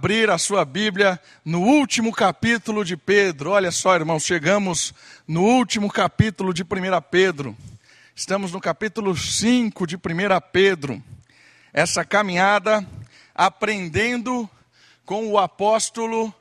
abrir a sua Bíblia no último capítulo de Pedro. Olha só, irmãos, chegamos no último capítulo de 1 Pedro. Estamos no capítulo 5 de 1 Pedro. Essa caminhada aprendendo com o apóstolo,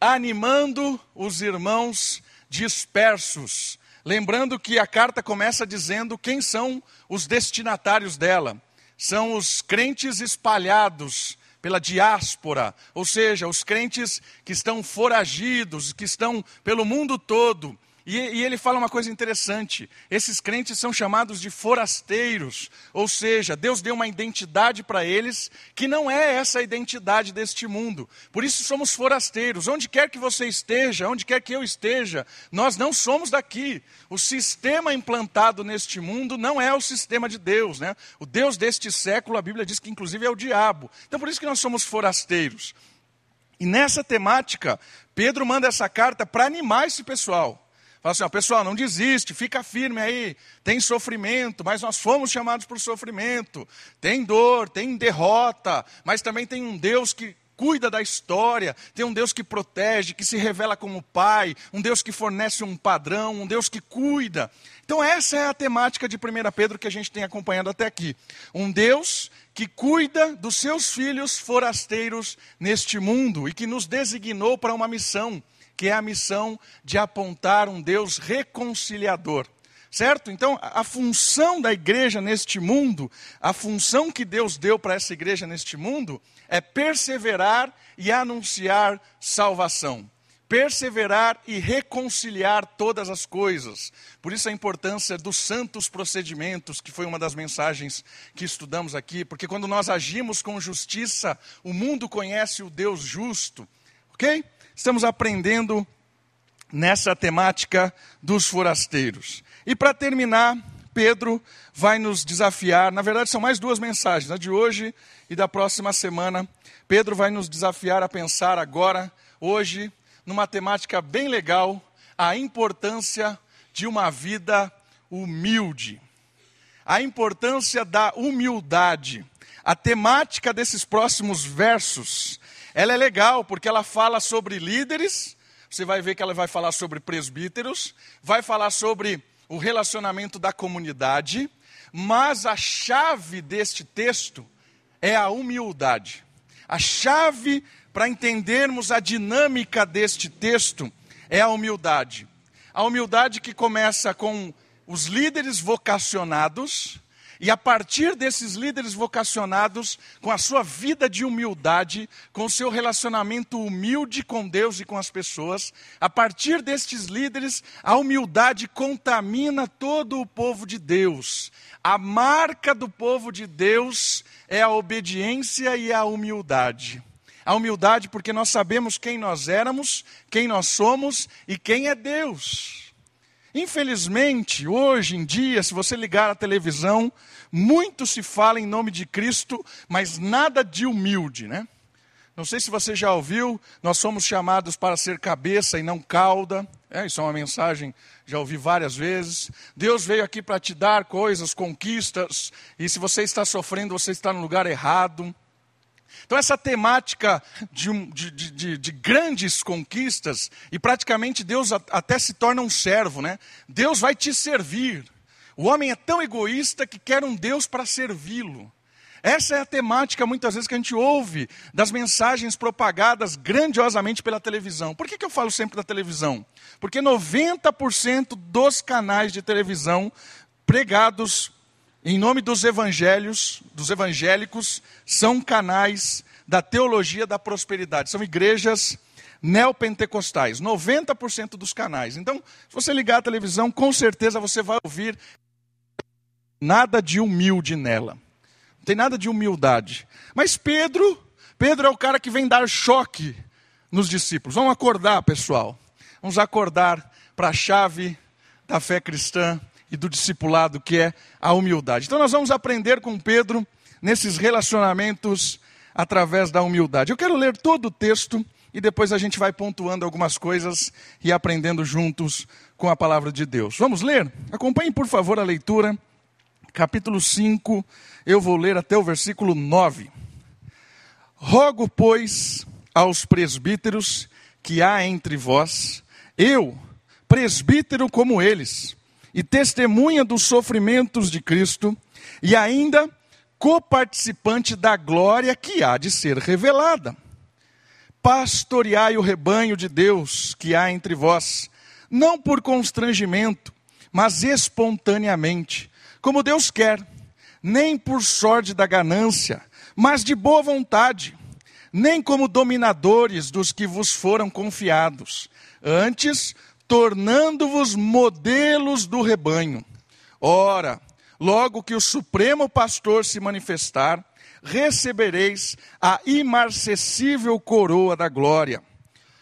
animando os irmãos dispersos. Lembrando que a carta começa dizendo quem são os destinatários dela. São os crentes espalhados pela diáspora, ou seja, os crentes que estão foragidos, que estão pelo mundo todo, e, e, ele fala uma coisa interessante: esses crentes são chamados de forasteiros, ou seja, Deus deu uma identidade para eles que não é essa identidade deste mundo. Por isso somos forasteiros. Onde quer que você esteja, onde quer que eu esteja, nós não somos daqui. O sistema implantado neste mundo não é o sistema de Deus, né? O Deus deste século, a Bíblia diz que inclusive é o diabo. Então por isso que nós somos forasteiros. E nessa temática, Pedro manda essa carta para animar esse pessoal. Fala assim, ó, pessoal, não desiste, fica firme aí. Tem sofrimento, mas nós fomos chamados por sofrimento. Tem dor, tem derrota, mas também tem um Deus que cuida da história, tem um Deus que protege, que se revela como Pai, um Deus que fornece um padrão, um Deus que cuida. Então, essa é a temática de 1 Pedro que a gente tem acompanhado até aqui. Um Deus que cuida dos seus filhos forasteiros neste mundo e que nos designou para uma missão que é a missão de apontar um Deus reconciliador. Certo? Então, a função da igreja neste mundo, a função que Deus deu para essa igreja neste mundo, é perseverar e anunciar salvação. Perseverar e reconciliar todas as coisas. Por isso a importância dos santos procedimentos, que foi uma das mensagens que estudamos aqui, porque quando nós agimos com justiça, o mundo conhece o Deus justo. Ok? Estamos aprendendo nessa temática dos forasteiros. E para terminar, Pedro vai nos desafiar, na verdade são mais duas mensagens, a de hoje e da próxima semana. Pedro vai nos desafiar a pensar agora, hoje, numa temática bem legal, a importância de uma vida humilde. A importância da humildade. A temática desses próximos versos ela é legal porque ela fala sobre líderes, você vai ver que ela vai falar sobre presbíteros, vai falar sobre o relacionamento da comunidade, mas a chave deste texto é a humildade. A chave para entendermos a dinâmica deste texto é a humildade. A humildade que começa com os líderes vocacionados, e a partir desses líderes vocacionados, com a sua vida de humildade, com o seu relacionamento humilde com Deus e com as pessoas, a partir destes líderes, a humildade contamina todo o povo de Deus. A marca do povo de Deus é a obediência e a humildade. A humildade porque nós sabemos quem nós éramos, quem nós somos e quem é Deus. Infelizmente, hoje em dia, se você ligar a televisão, muito se fala em nome de Cristo, mas nada de humilde, né? Não sei se você já ouviu, nós somos chamados para ser cabeça e não cauda. É, isso é uma mensagem, já ouvi várias vezes. Deus veio aqui para te dar coisas, conquistas, e se você está sofrendo, você está no lugar errado. Então, essa temática de, de, de, de, grandes conquistas, e praticamente Deus até se torna um servo, né? Deus vai te servir. O homem é tão egoísta que quer um Deus para servi-lo. Essa é a temática, muitas vezes, que a gente ouve das mensagens propagadas grandiosamente pela televisão. Por que, que eu falo sempre da televisão? Porque 90% dos canais de televisão pregados em nome dos evangelhos, dos evangélicos, são canais da teologia da prosperidade. São igrejas neopentecostais, 90% dos canais. Então, se você ligar a televisão, com certeza você vai ouvir nada de humilde nela. Não tem nada de humildade. Mas Pedro, Pedro é o cara que vem dar choque nos discípulos. Vamos acordar, pessoal. Vamos acordar para a chave da fé cristã e do discipulado, que é a humildade. Então, nós vamos aprender com Pedro nesses relacionamentos através da humildade. Eu quero ler todo o texto e depois a gente vai pontuando algumas coisas e aprendendo juntos com a palavra de Deus. Vamos ler? Acompanhe, por favor, a leitura. Capítulo 5, eu vou ler até o versículo 9. Rogo, pois, aos presbíteros que há entre vós, eu, presbítero como eles, e testemunha dos sofrimentos de Cristo, e ainda coparticipante da glória que há de ser revelada. Pastoreai o rebanho de Deus que há entre vós, não por constrangimento, mas espontaneamente, como Deus quer, nem por sorte da ganância, mas de boa vontade, nem como dominadores dos que vos foram confiados, antes tornando-vos modelos do rebanho. Ora, logo que o Supremo Pastor se manifestar, recebereis a imarcessível coroa da glória.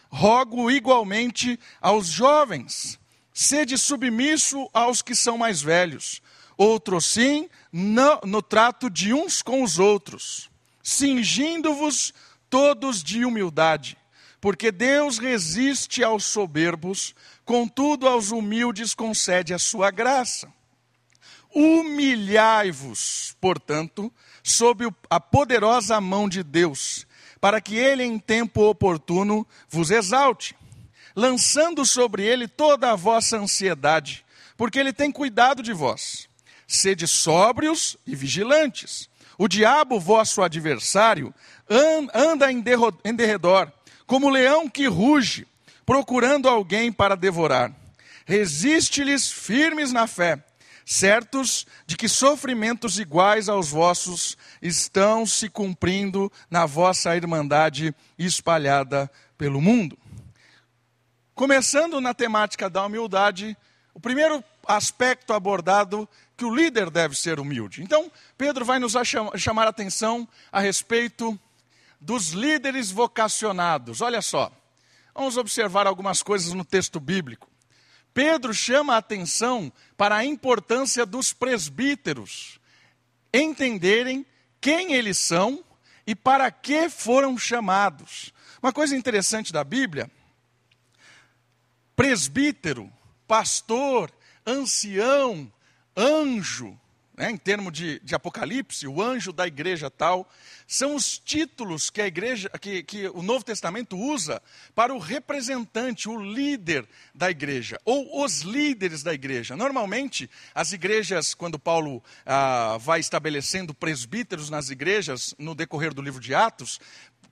Rogo igualmente aos jovens, sede submisso aos que são mais velhos, outro sim, no, no trato de uns com os outros, cingindo-vos todos de humildade, porque Deus resiste aos soberbos, contudo aos humildes concede a sua graça. Humilhai-vos, portanto, sob a poderosa mão de Deus, para que ele em tempo oportuno vos exalte, lançando sobre ele toda a vossa ansiedade, porque ele tem cuidado de vós. Sede sóbrios e vigilantes. O diabo, vosso adversário, anda em derredor, como leão que ruge, procurando alguém para devorar. Resiste-lhes firmes na fé, certos de que sofrimentos iguais aos vossos estão se cumprindo na vossa irmandade espalhada pelo mundo. Começando na temática da humildade, o primeiro aspecto abordado que o líder deve ser humilde. Então, Pedro vai nos chamar a atenção a respeito dos líderes vocacionados. Olha só, vamos observar algumas coisas no texto bíblico. Pedro chama a atenção para a importância dos presbíteros entenderem quem eles são e para que foram chamados. Uma coisa interessante da Bíblia: presbítero, pastor, ancião, anjo, né, em termos de, de Apocalipse, o anjo da igreja tal, são os títulos que a igreja, que, que o Novo Testamento usa para o representante, o líder da igreja, ou os líderes da igreja. Normalmente, as igrejas, quando Paulo ah, vai estabelecendo presbíteros nas igrejas, no decorrer do livro de Atos,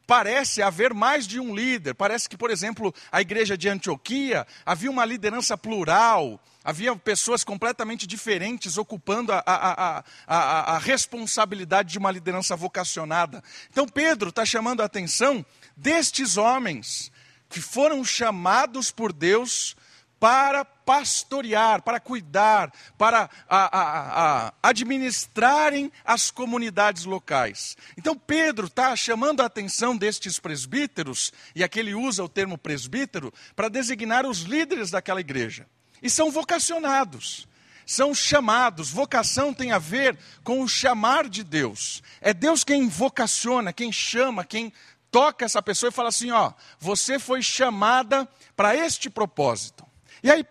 parece haver mais de um líder. Parece que, por exemplo, a igreja de Antioquia havia uma liderança plural, havia pessoas completamente diferentes ocupando a, a, a, a responsabilidade de uma liderança vocacionada. Então, Pedro está chamando a atenção destes homens que foram chamados por Deus para pastorear, para cuidar, para a, a, a, administrarem as comunidades locais. Então Pedro está chamando a atenção destes presbíteros, e aqui ele usa o termo presbítero, para designar os líderes daquela igreja. E são vocacionados são chamados. Vocação tem a ver com o chamar de Deus. É Deus quem vocaciona, quem chama, quem toca essa pessoa e fala assim: ó, você foi chamada para este propósito. E aí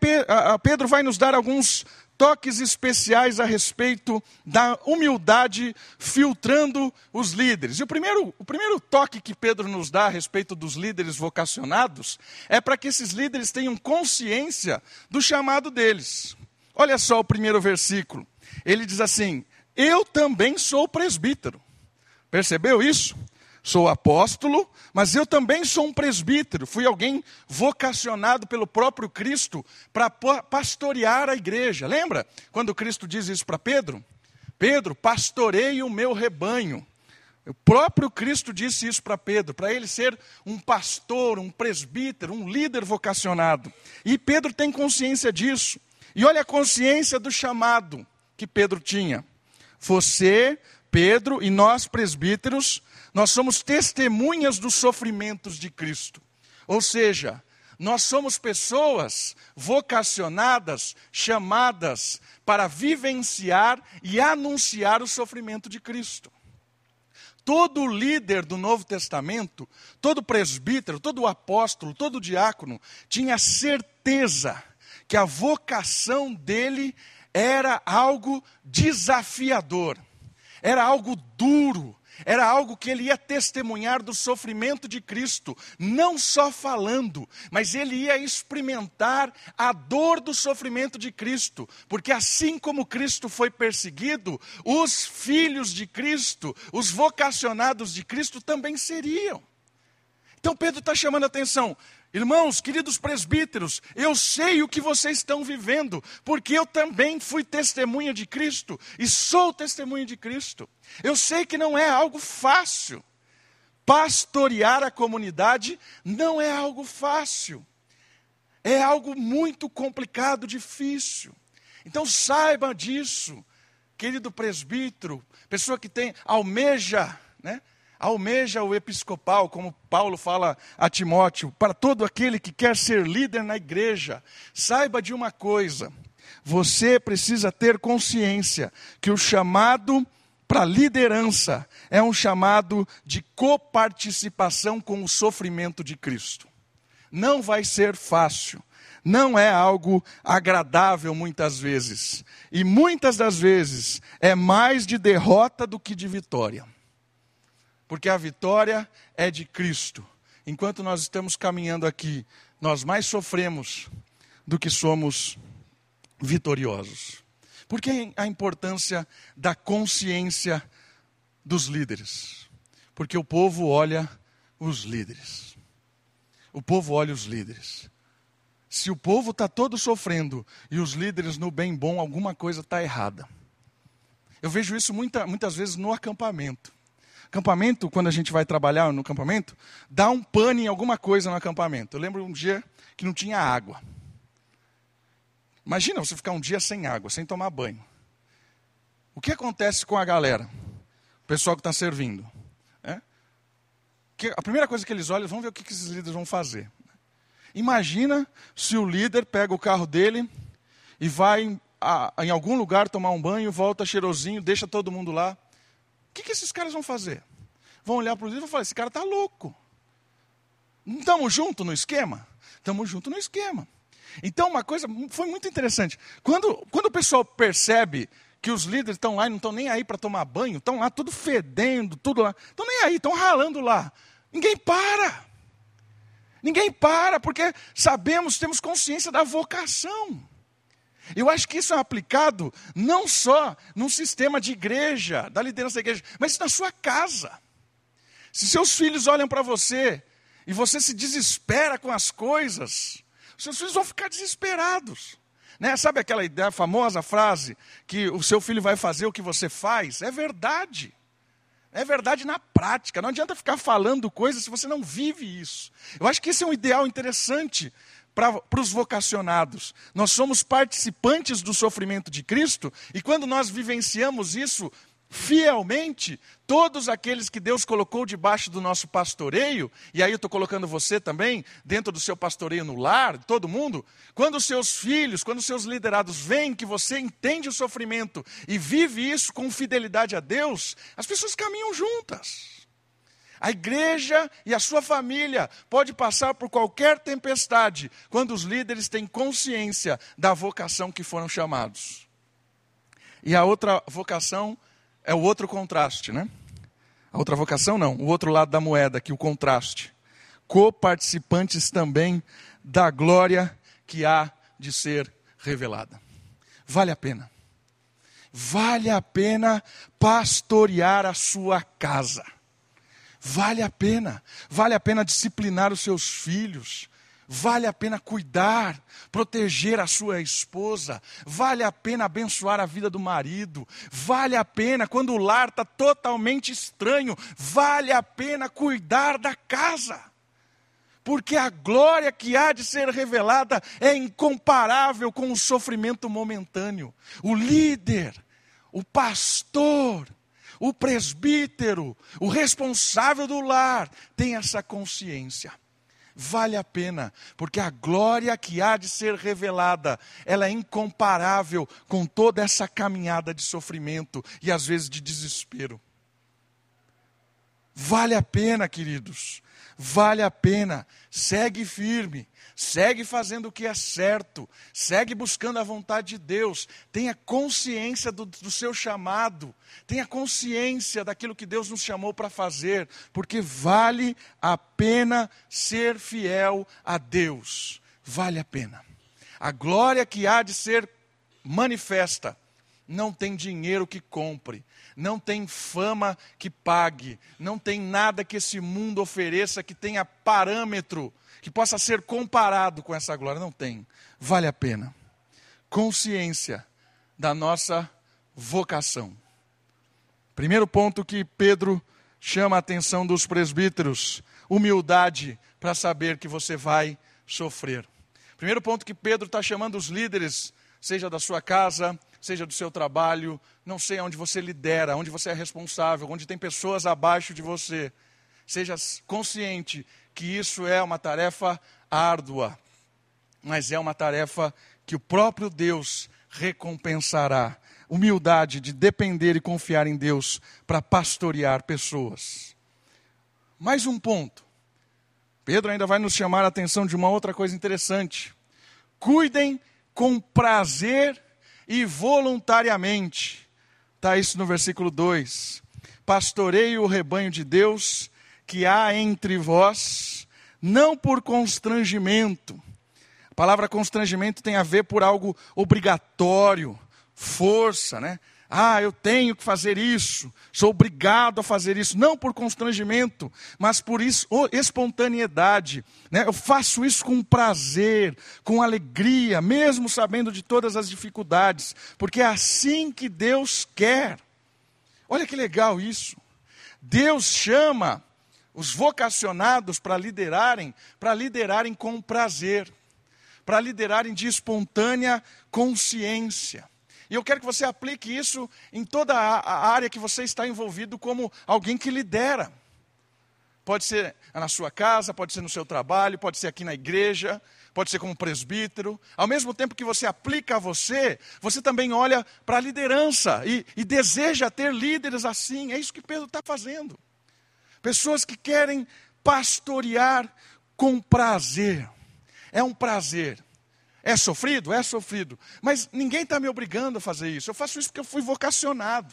Pedro vai nos dar alguns toques especiais a respeito da humildade filtrando os líderes. E o primeiro, o primeiro toque que Pedro nos dá a respeito dos líderes vocacionados é para que esses líderes tenham consciência do chamado deles. Olha só o primeiro versículo. Ele diz assim: Eu também sou presbítero. Percebeu isso? Sou apóstolo, mas eu também sou um presbítero. Fui alguém vocacionado pelo próprio Cristo para pastorear a igreja. Lembra quando Cristo diz isso para Pedro? Pedro, pastorei o meu rebanho. O próprio Cristo disse isso para Pedro, para ele ser um pastor, um presbítero, um líder vocacionado. E Pedro tem consciência disso. E olha a consciência do chamado que Pedro tinha. Você, Pedro e nós presbíteros nós somos testemunhas dos sofrimentos de Cristo. Ou seja, nós somos pessoas vocacionadas, chamadas para vivenciar e anunciar o sofrimento de Cristo. Todo líder do Novo Testamento, todo presbítero, todo apóstolo, todo diácono, tinha certeza que a vocação dele era algo desafiador, era algo duro, Era algo que ele ia testemunhar do sofrimento de Cristo, não só falando, mas ele ia experimentar a dor do sofrimento de Cristo, porque assim como Cristo foi perseguido, os filhos de Cristo, os vocacionados de Cristo também seriam. Então Pedro está chamando a atenção. Irmãos, queridos presbíteros, eu sei o que vocês estão vivendo, porque eu também fui testemunha de Cristo e sou testemunha de Cristo. Eu sei que não é algo fácil. Pastorear a comunidade não é algo fácil. É algo muito complicado, difícil. Então saiba disso, querido presbítero, pessoa que tem almeja, né? Almeja o episcopal, como Paulo fala a Timóteo, para todo aquele que quer ser líder na igreja, saiba de uma coisa: você precisa ter consciência que o chamado para liderança é um chamado de coparticipação com o sofrimento de Cristo. Não vai ser fácil, não é algo agradável muitas vezes, e muitas das vezes é mais de derrota do que de vitória porque a vitória é de Cristo. Enquanto nós estamos caminhando aqui, nós mais sofremos do que somos vitoriosos. Por que a importância da consciência dos líderes? Porque o povo olha os líderes. O povo olha os líderes. Se o povo está todo sofrendo e os líderes no bem bom, alguma coisa está errada. Eu vejo isso muita, muitas vezes no acampamento. Acampamento, quando a gente vai trabalhar no acampamento, dá um pane em alguma coisa no acampamento. Eu lembro um dia que não tinha água. Imagina você ficar um dia sem água, sem tomar banho. O que acontece com a galera? O pessoal que está servindo. É? Que a primeira coisa que eles olham, vão ver o que esses líderes vão fazer. Imagina se o líder pega o carro dele e vai em algum lugar tomar um banho, volta cheirosinho, deixa todo mundo lá que, que esses caras vão fazer? Vão olhar para o livro e falar: esse cara está louco. Não estamos juntos no esquema? Estamos juntos no esquema. Então, uma coisa foi muito interessante. Quando, quando o pessoal percebe que os líderes estão lá e não estão nem aí para tomar banho, estão lá tudo fedendo, tudo lá, estão nem aí, estão ralando lá. Ninguém para. Ninguém para, porque sabemos, temos consciência da vocação. Eu acho que isso é aplicado não só num sistema de igreja, da liderança da igreja, mas na sua casa. Se seus filhos olham para você e você se desespera com as coisas, seus filhos vão ficar desesperados. Né? Sabe aquela ideia, famosa frase que o seu filho vai fazer o que você faz? É verdade. É verdade na prática. Não adianta ficar falando coisas se você não vive isso. Eu acho que esse é um ideal interessante para os vocacionados. Nós somos participantes do sofrimento de Cristo e quando nós vivenciamos isso fielmente, todos aqueles que Deus colocou debaixo do nosso pastoreio, e aí eu estou colocando você também dentro do seu pastoreio no lar, todo mundo, quando os seus filhos, quando os seus liderados veem que você entende o sofrimento e vive isso com fidelidade a Deus, as pessoas caminham juntas. A igreja e a sua família pode passar por qualquer tempestade quando os líderes têm consciência da vocação que foram chamados. E a outra vocação é o outro contraste, né? A outra vocação não, o outro lado da moeda, que o contraste. Coparticipantes também da glória que há de ser revelada. Vale a pena. Vale a pena pastorear a sua casa. Vale a pena, vale a pena disciplinar os seus filhos, vale a pena cuidar, proteger a sua esposa, vale a pena abençoar a vida do marido, vale a pena, quando o lar está totalmente estranho, vale a pena cuidar da casa. Porque a glória que há de ser revelada é incomparável com o sofrimento momentâneo. O líder, o pastor, o presbítero, o responsável do lar, tem essa consciência. Vale a pena, porque a glória que há de ser revelada, ela é incomparável com toda essa caminhada de sofrimento e às vezes de desespero. Vale a pena, queridos. vale a pena, segue firme, segue fazendo o que é certo, segue buscando a vontade de Deus, tenha consciência do, do seu chamado, tenha consciência daquilo que Deus nos chamou para fazer, porque vale a pena ser fiel a Deus, vale a pena. A glória que há de ser manifesta não tem dinheiro que compre, não tem fama que pague, não tem nada que esse mundo ofereça que tenha parâmetro, que possa ser comparado com essa glória. Não tem. Vale a pena. Consciência da nossa vocação. Primeiro ponto que Pedro chama a atenção dos presbíteros: humildade para saber que você vai sofrer. Primeiro ponto que Pedro está chamando os líderes, seja da sua casa, seja do seu trabalho, não sei onde você lidera, onde você é responsável, onde tem pessoas abaixo de você. Seja consciente que isso é uma tarefa árdua, mas é uma tarefa que o próprio Deus recompensará. Humildade de depender e confiar em Deus para pastorear pessoas. Mais um ponto. Pedro ainda vai nos chamar a atenção de uma outra coisa interessante. Cuidem com prazer e voluntariamente. Está isso no versículo 2. Pastorei o rebanho de Deus que há entre vós, não por constrangimento. A palavra constrangimento tem a ver por algo obrigatório, força, né? Ah, eu tenho que fazer isso, sou obrigado a fazer isso, não por constrangimento, mas por isso, espontaneidade. Né? Eu faço isso com prazer, com alegria, mesmo sabendo de todas as dificuldades, porque é assim que Deus quer. Olha que legal isso. Deus chama os vocacionados para liderarem, para liderarem com prazer, para liderarem de espontânea consciência. E eu quero que você aplique isso em toda a área que você está envolvido como alguém que lidera. Pode ser na sua casa, pode ser no seu trabalho, pode ser aqui na igreja, pode ser como presbítero. Ao mesmo tempo que você aplica a você, você também olha para a liderança e, e, deseja ter líderes assim. É isso que Pedro está fazendo. Pessoas que querem pastorear com prazer. É um prazer é sofrido? É sofrido. Mas ninguém está me obrigando a fazer isso. Eu faço isso porque eu fui vocacionado.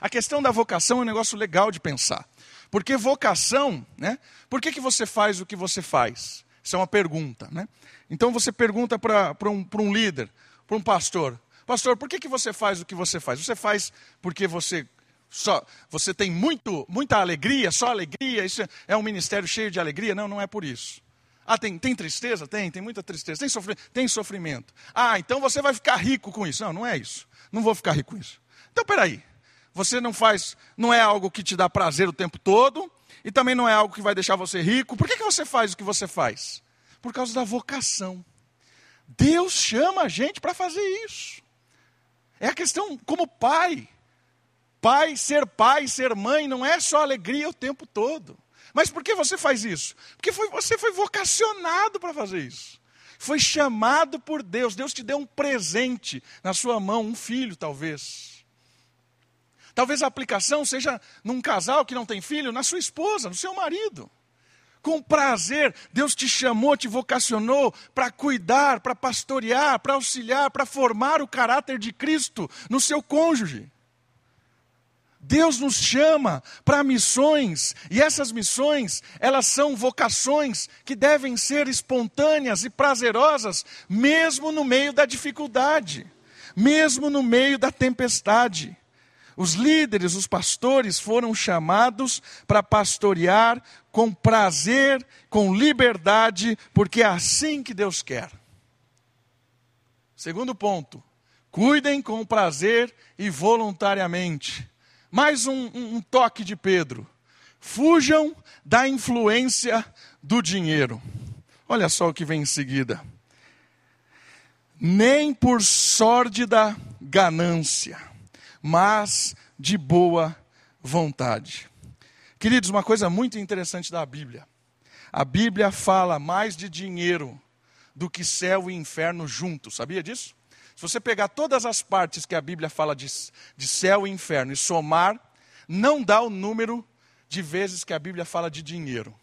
A questão da vocação é um negócio legal de pensar. Porque vocação, né? Por que, que você faz o que você faz? Isso é uma pergunta, né? Então você pergunta para um, um líder, para um pastor: Pastor, por que, que você faz o que você faz? Você faz porque você só você tem muito, muita alegria, só alegria, isso é um ministério cheio de alegria? Não, não é por isso. Ah, tem, tem tristeza? Tem, tem muita tristeza. Tem, sofri tem sofrimento. Ah, então você vai ficar rico com isso. Não, não é isso. Não vou ficar rico com isso. Então, peraí. Você não faz, não é algo que te dá prazer o tempo todo, e também não é algo que vai deixar você rico. Por que, que você faz o que você faz? Por causa da vocação. Deus chama a gente para fazer isso. É a questão como pai. Pai, ser pai, ser mãe, não é só alegria o tempo todo. Mas por que você faz isso? Porque foi, você foi vocacionado para fazer isso. Foi chamado por Deus. Deus te deu um presente na sua mão, um filho, talvez. Talvez a aplicação seja num casal que não tem filho, na sua esposa, no seu marido. Com prazer, Deus te chamou, te vocacionou para cuidar, para pastorear, para auxiliar, para formar o caráter de Cristo no seu cônjuge. Deus nos chama para missões, e essas missões, elas são vocações que devem ser espontâneas e prazerosas, mesmo no meio da dificuldade, mesmo no meio da tempestade. Os líderes, os pastores foram chamados para pastorear com prazer, com liberdade, porque é assim que Deus quer. Segundo ponto, cuidem com prazer e voluntariamente mais um, um, toque de Pedro. Fujam da influência do dinheiro. Olha só o que vem em seguida. Nem por sórdida ganância, mas de boa vontade. Queridos, uma coisa muito interessante da Bíblia. A Bíblia fala mais de dinheiro do que céu e inferno juntos, sabia disso? Você pegar todas as partes que a Bíblia fala de, de céu e inferno e somar, não dá o número de vezes que a Bíblia fala de dinheiro.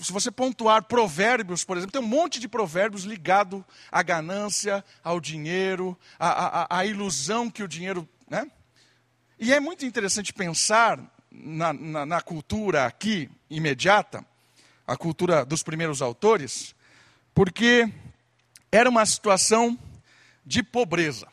se você pontuar provérbios, por exemplo, tem um monte de provérbios ligado à ganância, ao dinheiro, à, à, à ilusão que o dinheiro. Né? E é muito interessante pensar na, na, na cultura aqui imediata, a cultura dos primeiros autores, porque era uma situação de pobreza.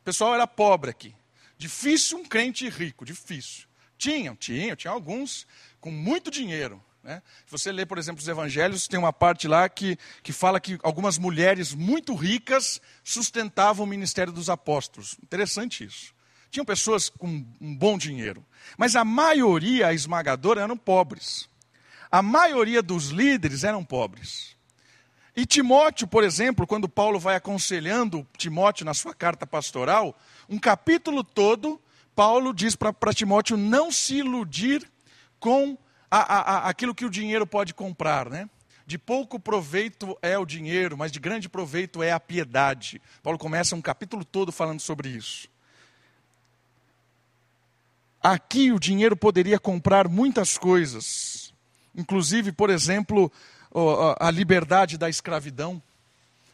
O pessoal era pobre aqui. Difícil um crente rico, difícil. Tinham, tinham, tinha alguns com muito dinheiro. Né? Se você lê, por exemplo, os evangelhos, tem uma parte lá que, que fala que algumas mulheres muito ricas sustentavam o ministério dos apóstolos. Interessante isso. Tinham pessoas com um bom dinheiro. Mas a maioria esmagadora eram pobres. A maioria dos líderes eram pobres. E Timóteo, por exemplo, quando Paulo vai aconselhando Timóteo na sua carta pastoral, um capítulo todo, Paulo diz para Timóteo não se iludir com a, a, a, aquilo que o dinheiro pode comprar, né? De pouco proveito é o dinheiro, mas de grande proveito é a piedade. Paulo começa um capítulo todo falando sobre isso. Aqui o dinheiro poderia comprar muitas coisas, inclusive, por exemplo, a liberdade da escravidão.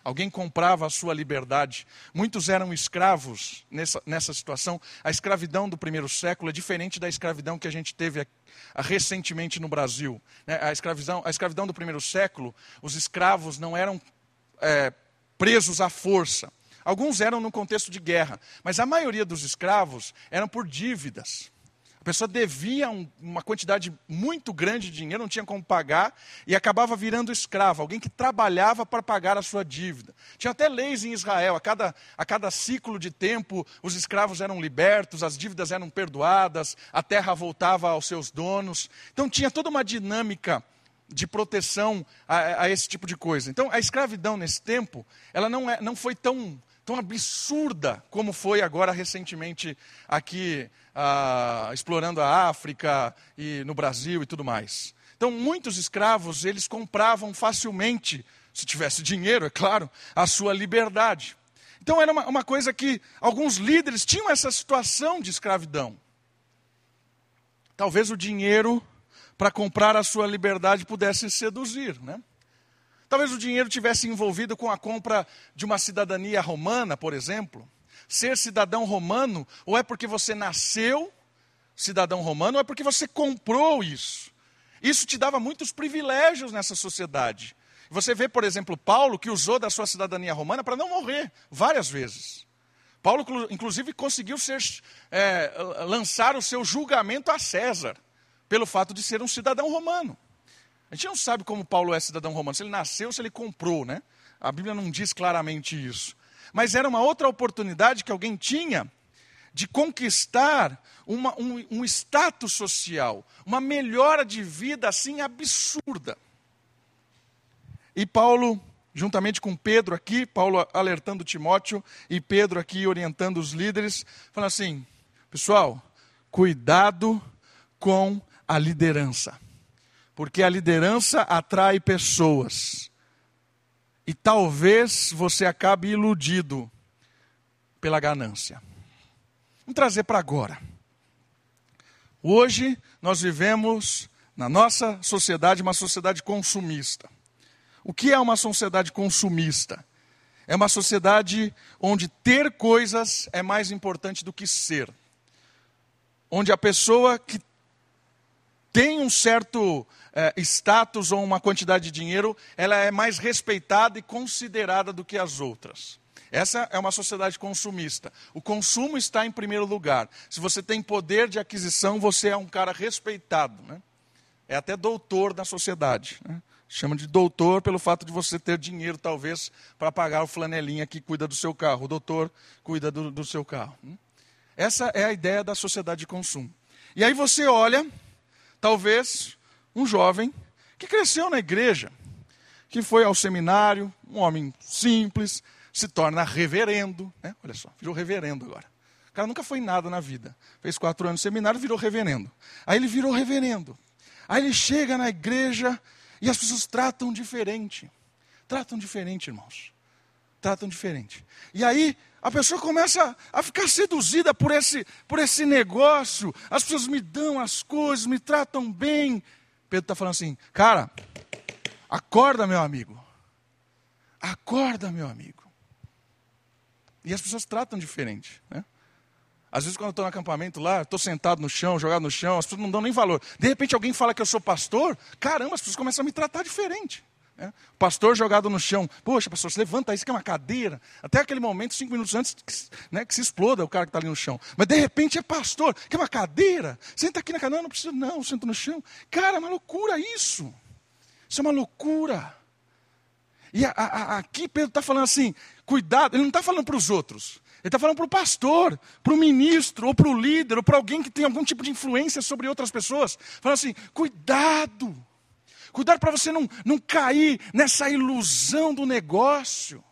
Alguém comprava a sua liberdade. Muitos eram escravos nessa, nessa situação. A escravidão do primeiro século é diferente da escravidão que a gente teve recentemente no Brasil. Né? A escravidão, a escravidão do primeiro século, os escravos não eram é, presos à força. Alguns eram no contexto de guerra, mas a maioria dos escravos eram por dívidas. A pessoa devia um, uma quantidade muito grande de dinheiro, não tinha como pagar, e acabava virando escravo, alguém que trabalhava para pagar a sua dívida. Tinha até leis em Israel, a cada, a cada ciclo de tempo, os escravos eram libertos, as dívidas eram perdoadas, a terra voltava aos seus donos. Então tinha toda uma dinâmica de proteção a, a esse tipo de coisa. Então a escravidão nesse tempo, ela não, é, não foi tão tão absurda como foi agora recentemente aqui ah, explorando a África e no Brasil e tudo mais. Então, muitos escravos, eles compravam facilmente, se tivesse dinheiro, é claro, a sua liberdade. Então, era uma, uma coisa que alguns líderes tinham essa situação de escravidão. Talvez o dinheiro para comprar a sua liberdade pudesse seduzir, né? Talvez o dinheiro tivesse envolvido com a compra de uma cidadania romana, por exemplo. Ser cidadão romano, ou é porque você nasceu cidadão romano, ou é porque você comprou isso. Isso te dava muitos privilégios nessa sociedade. Você vê, por exemplo, Paulo, que usou da sua cidadania romana para não morrer várias vezes. Paulo, inclusive, conseguiu ser, é, lançar o seu julgamento a César, pelo fato de ser um cidadão romano. A gente não sabe como Paulo é cidadão romano, se ele nasceu se ele comprou, né? A Bíblia não diz claramente isso. Mas era uma outra oportunidade que alguém tinha de conquistar uma, um, um status social, uma melhora de vida assim absurda. E Paulo, juntamente com Pedro aqui, Paulo alertando Timóteo e Pedro aqui orientando os líderes, falando assim: pessoal, cuidado com a liderança porque a liderança atrai pessoas. E talvez você acabe iludido pela ganância. Vamos trazer para agora. Hoje nós vivemos na nossa sociedade uma sociedade consumista. O que é uma sociedade consumista? É uma sociedade onde ter coisas é mais importante do que ser. Onde a pessoa que tem um certo é, status ou uma quantidade de dinheiro, ela é mais respeitada e considerada do que as outras. Essa é uma sociedade consumista. O consumo está em primeiro lugar. Se você tem poder de aquisição, você é um cara respeitado. Né? É até doutor na sociedade. Né? Chama de doutor pelo fato de você ter dinheiro, talvez, para pagar o flanelinha que cuida do seu carro. O doutor cuida do, do seu carro. Né? Essa é a ideia da sociedade de consumo. E aí você olha, talvez, um jovem que cresceu na igreja, que foi ao seminário, um homem simples, se torna reverendo, né? olha só, virou reverendo agora. O cara nunca foi nada na vida. Fez quatro anos de seminário, virou reverendo. Aí ele virou reverendo. Aí ele chega na igreja e as pessoas tratam diferente. Tratam diferente, irmãos. Tratam diferente. E aí a pessoa começa a ficar seduzida por esse, por esse negócio. As pessoas me dão as coisas, me tratam bem Pedro está falando assim: cara, acorda, meu amigo. Acorda, meu amigo. E as pessoas tratam diferente. Né? Às vezes, quando eu estou no acampamento lá, estou sentado no chão, jogado no chão, as pessoas não dão nem valor. De repente, alguém fala que eu sou pastor, caramba, as pessoas começam a me tratar diferente. Né? Pastor jogado no chão. Poxa, pastor, você levanta isso que é uma cadeira. Até aquele momento, cinco minutos antes, né, que se exploda o cara que está ali no chão. Mas de repente é pastor, que é uma cadeira. Senta aqui na cadeira. Não, não precisa, não, senta no chão. Cara, é uma loucura isso. Isso é uma loucura. E a, a, aqui Pedro está falando assim: cuidado, ele não está falando para os outros. Ele está falando para o pastor, para o ministro, ou para o líder, ou para alguém que tem algum tipo de influência sobre outras pessoas. Falando assim: cuidado, cuidado para você não, não cair nessa ilusão do negócio.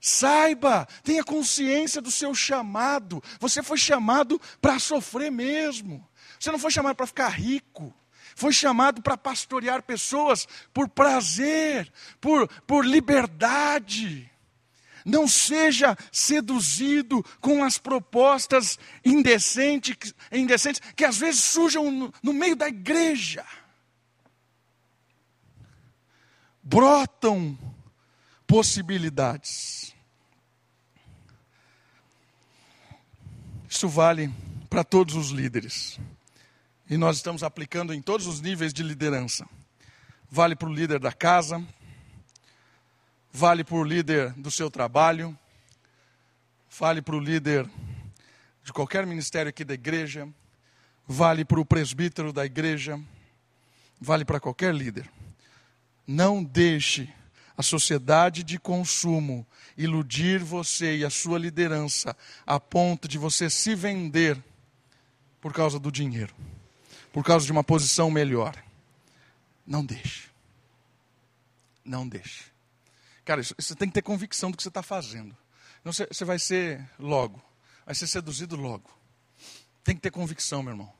Saiba, tenha consciência do seu chamado. Você foi chamado para sofrer mesmo. Você não foi chamado para ficar rico. Foi chamado para pastorear pessoas por prazer, por, por liberdade. Não seja seduzido com as propostas indecentes, indecentes que às vezes surjam no, no meio da igreja. Brotam possibilidades. Isso vale para todos os líderes. E nós estamos aplicando em todos os níveis de liderança. Vale para o líder da casa, vale para o líder do seu trabalho, vale para o líder de qualquer ministério aqui da igreja, vale para o presbítero da igreja, vale para qualquer líder. Não deixe a sociedade de consumo iludir você e a sua liderança a ponto de você se vender por causa do dinheiro, por causa de uma posição melhor. Não deixe. Não deixe. Cara, você tem que ter convicção do que você está fazendo. Não, você, você vai ser logo. Vai ser seduzido logo. Tem que ter convicção, meu irmão.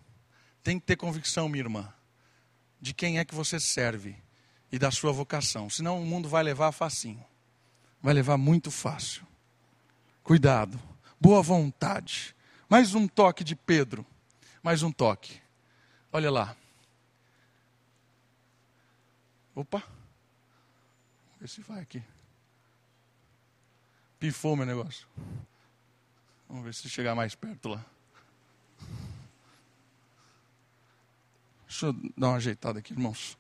Tem que ter convicção, minha irmã, de quem é que você serve e da sua vocação. Senão o mundo vai levar facinho. Vai levar muito fácil. Cuidado. Boa vontade. Mais um toque de Pedro. Mais um toque. Olha lá. Opa. Vê se vai aqui. Pifou meu negócio. Vamos ver se chegar mais perto lá. Deixa eu dar uma ajeitada aqui, irmãos.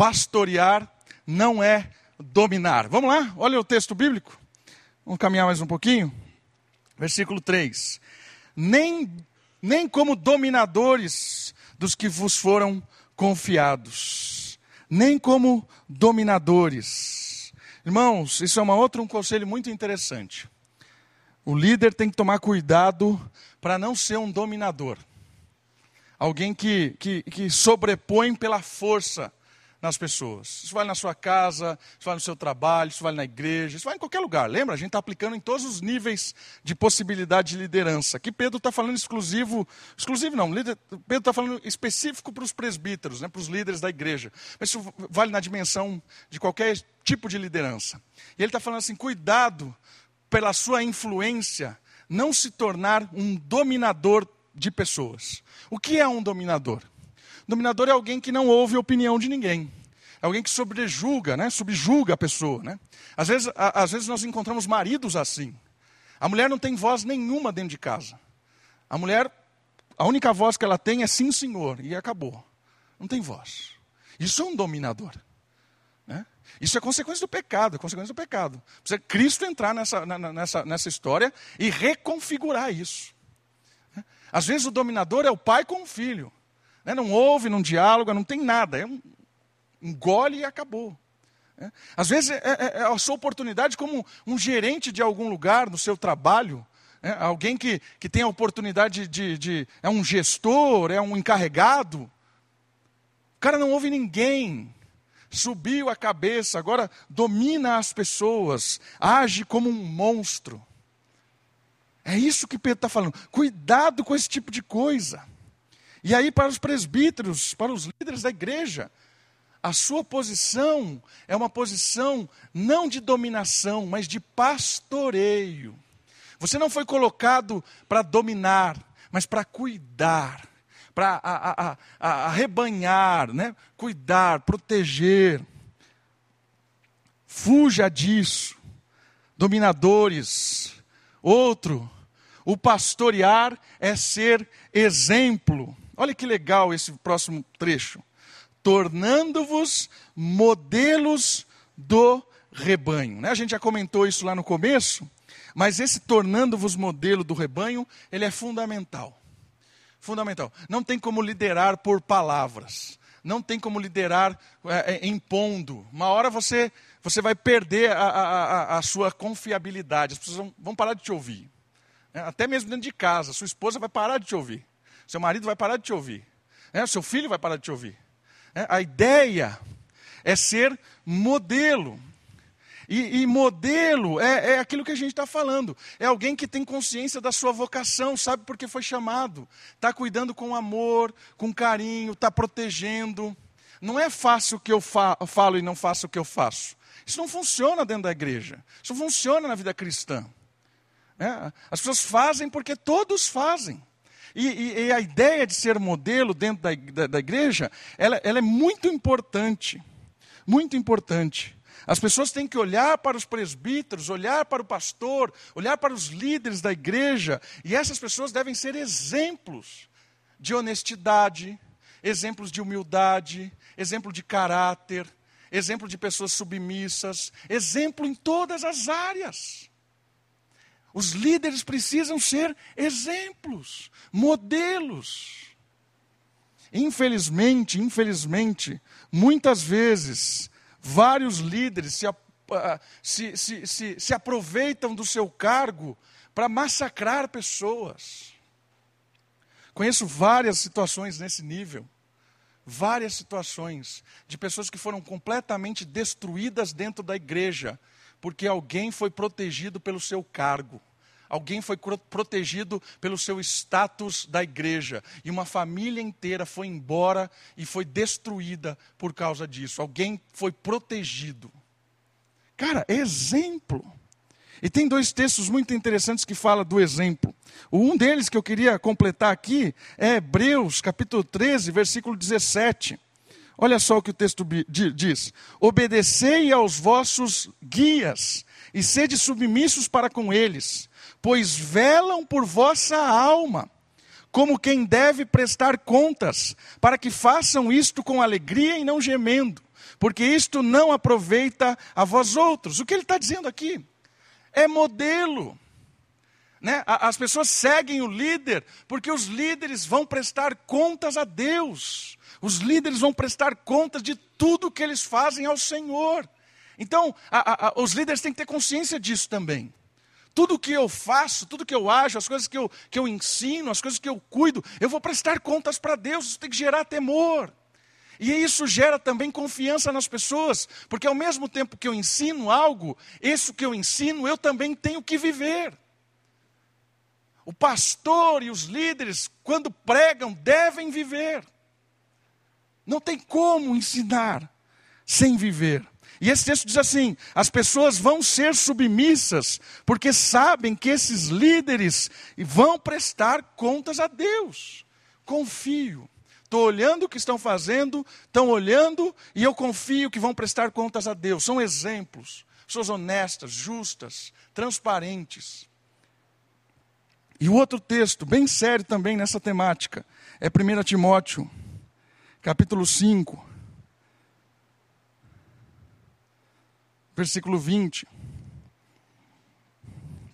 Pastorear não é dominar. Vamos lá? Olha o texto bíblico. Vamos caminhar mais um pouquinho. Versículo 3. Nem, nem como dominadores dos que vos foram confiados, nem como dominadores. Irmãos, isso é uma outra um conselho muito interessante. O líder tem que tomar cuidado para não ser um dominador. Alguém que, que, que sobrepõe pela força nas pessoas. Isso vale na sua casa, isso vale no seu trabalho, isso vale na igreja, isso vale em qualquer lugar. Lembra? A gente está aplicando em todos os níveis de possibilidade de liderança. Aqui Pedro está falando exclusivo, exclusivo não, Pedro está falando específico para os presbíteros, né, para os líderes da igreja. Mas isso vale na dimensão de qualquer tipo de liderança. E ele está falando assim: cuidado pela sua influência, não se tornar um dominador de pessoas. O que é um dominador? Dominador é alguém que não ouve a opinião de ninguém. É alguém que sobrejuga, né? subjuga a pessoa. Né? Às, vezes, a, às vezes nós encontramos maridos assim. A mulher não tem voz nenhuma dentro de casa. A mulher, a única voz que ela tem é sim, senhor, e acabou. Não tem voz. Isso é um dominador. Né? Isso é consequência do pecado, é consequência do pecado. Precisa Cristo entrar nessa, nessa, nessa história e reconfigurar isso. Né? Às vezes o dominador é o pai com o filho. Né? Não ouve, não diáloga, não tem nada. É um, engole e acabou. É. Às vezes é, é, é, a sua oportunidade como um gerente de algum lugar no seu trabalho, é, alguém que, que tem a oportunidade de, de, É um gestor, é um encarregado. O cara não ouve ninguém, subiu a cabeça, agora domina as pessoas, age como um monstro. É isso que Pedro está falando. Cuidado com esse tipo de coisa. E aí, para os presbíteros, para os líderes da igreja, a sua posição é uma posição não de dominação, mas de pastoreio. Você não foi colocado para dominar, mas para cuidar, para arrebanhar, né? cuidar, proteger. Fuja disso. Dominadores. Outro, o pastorear é ser exemplo. Olha que legal esse próximo trecho. Tornando-vos modelos do rebanho. Né? A gente já comentou isso lá no começo, mas esse tornando-vos modelo do rebanho, ele é fundamental. Fundamental. Não tem como liderar por palavras. Não tem como liderar é, é impondo. Uma hora você, você vai perder a, a, a sua confiabilidade. As pessoas vão, vão parar de te ouvir. É, até mesmo dentro de casa. Sua esposa vai parar de te ouvir. Seu marido vai parar de te ouvir. É, seu filho vai parar de te ouvir. É, a ideia é ser modelo. E, e modelo é, é, aquilo que a gente está falando. É alguém que tem consciência da sua vocação, sabe por que foi chamado. Está cuidando com amor, com carinho, está protegendo. Não é fácil o que eu fa falo e não faço o que eu faço. Isso não funciona dentro da igreja. Isso funciona na vida cristã. É, as pessoas fazem porque todos fazem. E, e, e, a ideia de ser modelo dentro da, da, da igreja, ela, ela é muito importante. Muito importante. As pessoas têm que olhar para os presbíteros, olhar para o pastor, olhar para os líderes da igreja, e essas pessoas devem ser exemplos de honestidade, exemplos de humildade, exemplo de caráter, exemplo de pessoas submissas, exemplo em todas as áreas. Os líderes precisam ser exemplos, modelos. Infelizmente, infelizmente, muitas vezes Vários líderes se, se, se, se, se aproveitam do seu cargo para massacrar pessoas. Conheço várias situações nesse nível. Várias situações de pessoas que foram completamente destruídas dentro da igreja, porque alguém foi protegido pelo seu cargo alguém foi protegido pelo seu status da igreja, e uma família inteira foi embora e foi destruída por causa disso. Alguém foi protegido. Cara, exemplo. E tem dois textos muito interessantes que falam do exemplo. Um deles que eu queria completar aqui é Hebreus, capítulo 13, versículo 17. Olha só o que o texto diz: Obedecei aos vossos guias e sede submissos para com eles, pois velam por vossa alma, como quem deve prestar contas, para que façam isto com alegria e não gemendo, porque isto não aproveita a vós outros. O que ele está dizendo aqui? É modelo. Né? As pessoas seguem o líder, porque os líderes vão prestar contas a Deus. Os líderes vão prestar contas de tudo que eles fazem ao Senhor. Então, a, a, os líderes têm que ter consciência disso também. Tudo que eu faço, tudo que eu ajo, as coisas que eu, que eu ensino, as coisas que eu cuido, eu vou prestar contas para Deus, isso tem que gerar temor. E isso gera também confiança nas pessoas, porque ao mesmo tempo que eu ensino algo, isso que eu ensino eu também tenho que viver. O pastor e os líderes, quando pregam, devem viver. Não tem como ensinar sem viver. E esse texto diz assim: as pessoas vão ser submissas, porque sabem que esses líderes vão prestar contas a Deus. Confio. Estou olhando o que estão fazendo, estão olhando, e eu confio que vão prestar contas a Deus. São exemplos, pessoas honestas, justas, transparentes. E o outro texto, bem sério também nessa temática, é 1 Timóteo, capítulo 5. versículo 20.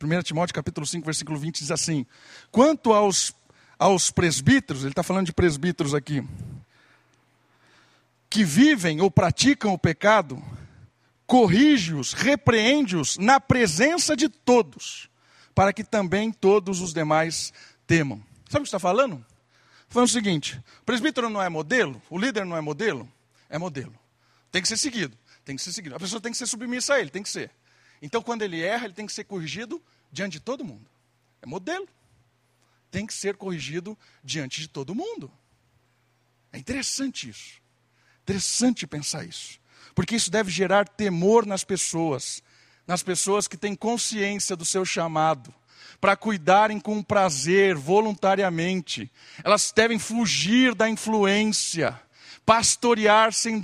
1 Timóteo capítulo 5, versículo 20 diz assim: Quanto aos, aos presbíteros, ele está falando de presbíteros aqui, que vivem ou praticam o pecado, corrige-os, repreende-os na presença de todos, para que também todos os demais temam. Sabe o que está falando? Falando o seguinte: o presbítero não é modelo, o líder não é modelo, é modelo. Tem que ser seguido. Tem que ser seguido. A pessoa tem que ser submissa a ele, tem que ser. Então, quando ele erra, ele tem que ser corrigido diante de todo mundo. É modelo. Tem que ser corrigido diante de todo mundo. É interessante isso. Interessante pensar isso. Porque isso deve gerar temor nas pessoas, nas pessoas que têm consciência do seu chamado. Para cuidarem com prazer, voluntariamente. Elas devem fugir da influência, pastorear sem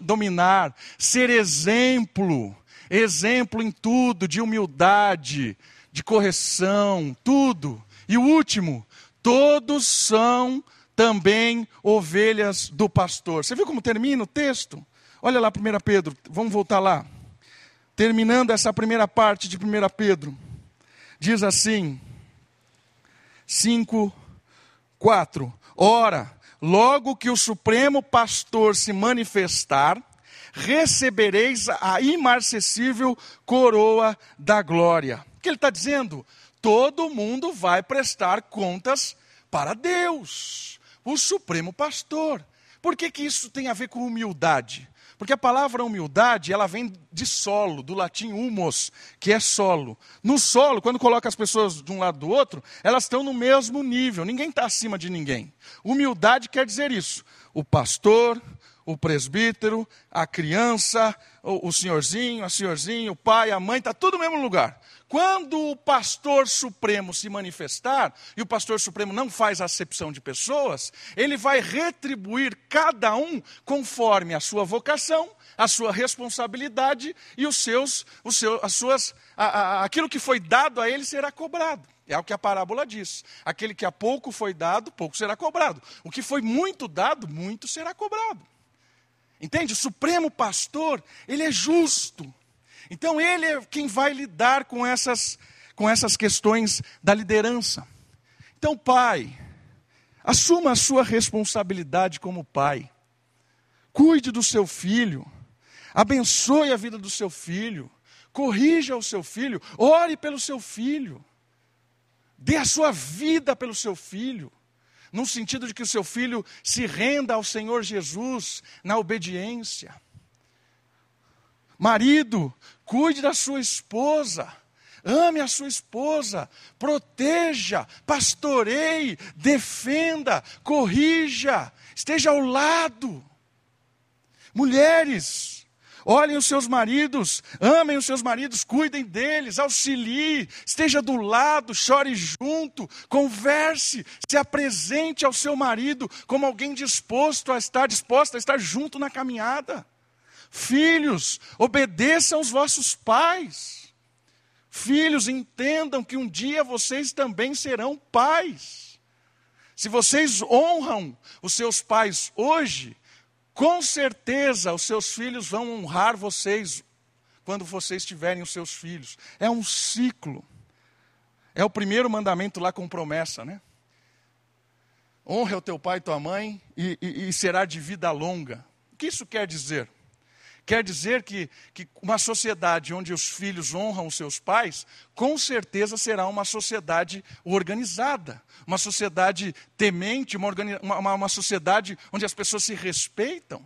dominar, ser exemplo, exemplo em tudo, de humildade, de correção, tudo. E o último, todos são também ovelhas do pastor. Você viu como termina o texto? Olha lá, 1 Pedro, vamos voltar lá. Terminando essa primeira parte de 1 Pedro, diz assim: 5, 4. Ora, logo que o Supremo Pastor se manifestar, recebereis a imarcessível coroa da glória. O que ele está dizendo? Todo mundo vai prestar contas para Deus, o Supremo Pastor. Por que, que isso tem a ver com humildade? Porque a palavra humildade, ela vem de solo, do latim humos, que é solo. No solo, quando coloca as pessoas de um lado do outro, elas estão no mesmo nível, ninguém está acima de ninguém. Humildade quer dizer isso. O pastor, o presbítero, a criança, o, senhorzinho, a senhorzinha, o pai, a mãe, está tudo no mesmo lugar. Quando o pastor supremo se manifestar, e o pastor supremo não faz acepção de pessoas, ele vai retribuir cada um conforme a sua vocação, a sua responsabilidade e os seus, os seus, as suas, a, a, aquilo que foi dado a ele será cobrado. É o que a parábola diz. Aquele que a pouco foi dado, pouco será cobrado. O que foi muito dado, muito será cobrado. Entende? O supremo pastor, ele é justo. Então ele é quem vai lidar com essas, com essas questões da liderança. Então, pai, assuma a sua responsabilidade como pai. Cuide do seu filho. Abençoe a vida do seu filho. Corrija o seu filho. Ore pelo seu filho. Dê a sua vida pelo seu filho. No sentido de que o seu filho se renda ao Senhor Jesus na obediência. Marido, cuide da sua esposa. Ame a sua esposa, proteja, pastoreie, defenda, corrija, esteja ao lado. Mulheres, olhem os seus maridos, amem os seus maridos, cuidem deles, auxilie, esteja do lado, chore junto, converse, se apresente ao seu marido como alguém disposto a estar, disposta a estar junto na caminhada. Filhos, obedeçam aos vossos pais. Filhos, entendam que um dia vocês também serão pais. Se vocês honram os seus pais hoje, com certeza os seus filhos vão honrar vocês quando vocês tiverem os seus filhos. É um ciclo. É o primeiro mandamento lá com promessa, né? Honre o teu pai e tua mãe e, e, e será de vida longa. O que isso quer dizer? Quer dizer que, que uma sociedade onde os filhos honram os seus pais, com certeza será uma sociedade organizada, uma sociedade temente, uma, uma, uma sociedade onde as pessoas se respeitam.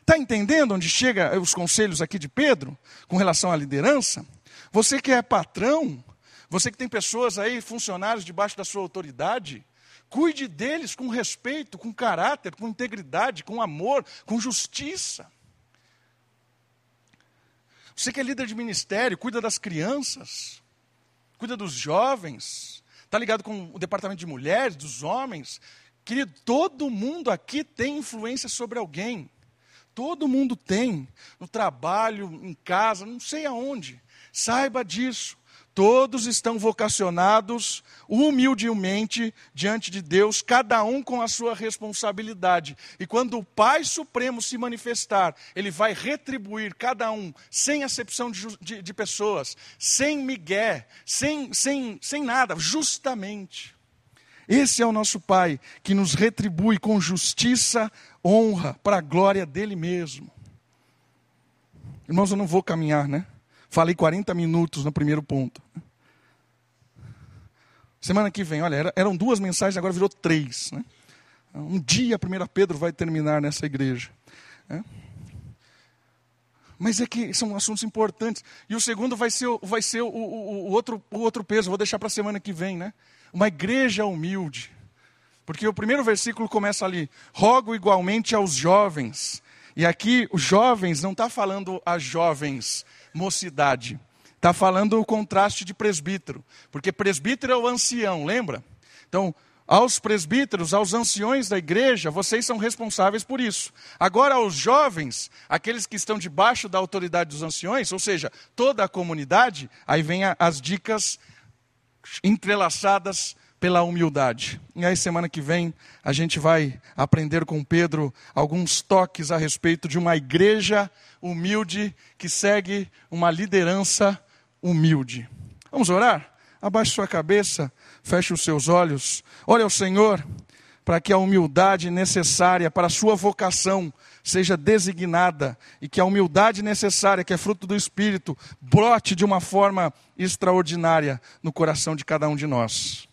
Está entendendo onde chega os conselhos aqui de Pedro com relação à liderança? Você que é patrão, você que tem pessoas aí, funcionários debaixo da sua autoridade, cuide deles com respeito, com caráter, com integridade, com amor, com justiça. Você que é líder de ministério, cuida das crianças, cuida dos jovens, está ligado com o departamento de mulheres, dos homens. Querido, todo mundo aqui tem influência sobre alguém. Todo mundo tem, no trabalho, em casa, não sei aonde. Saiba disso. Todos estão vocacionados humildemente diante de Deus, cada um com a sua responsabilidade. E quando o Pai Supremo se manifestar, Ele vai retribuir cada um, sem acepção de, de, de pessoas, sem migué, sem, sem, sem nada, justamente. Esse é o nosso Pai, que nos retribui com justiça, honra, para a glória dele mesmo. Irmãos, eu não vou caminhar, né? Falei 40 minutos no primeiro ponto. Semana que vem, olha, eram duas mensagens, agora virou três. Né? Um dia a primeira Pedro vai terminar nessa igreja. Né? Mas é que são assuntos importantes. E o segundo vai ser, vai ser o, o, o outro, o outro peso, vou deixar para a semana que vem. Né? Uma igreja humilde. Porque o primeiro versículo começa ali: rogo igualmente aos jovens. E aqui, os jovens, não está falando a jovens mocidade. está falando o contraste de presbítero, porque presbítero é o ancião, lembra? Então, aos presbíteros, aos anciões da igreja, vocês são responsáveis por isso. Agora, aos jovens, aqueles que estão debaixo da autoridade dos anciões, ou seja, toda a comunidade, aí vem as dicas entrelaçadas pela humildade. E aí, semana que vem, a gente vai aprender com Pedro alguns toques a respeito de uma igreja humilde que segue uma liderança humilde. Vamos orar? Abaixe sua cabeça, feche os seus olhos, olhe ao Senhor, para que a humildade necessária para a sua vocação seja designada e que a humildade necessária, que é fruto do Espírito, brote de uma forma extraordinária no coração de cada um de nós.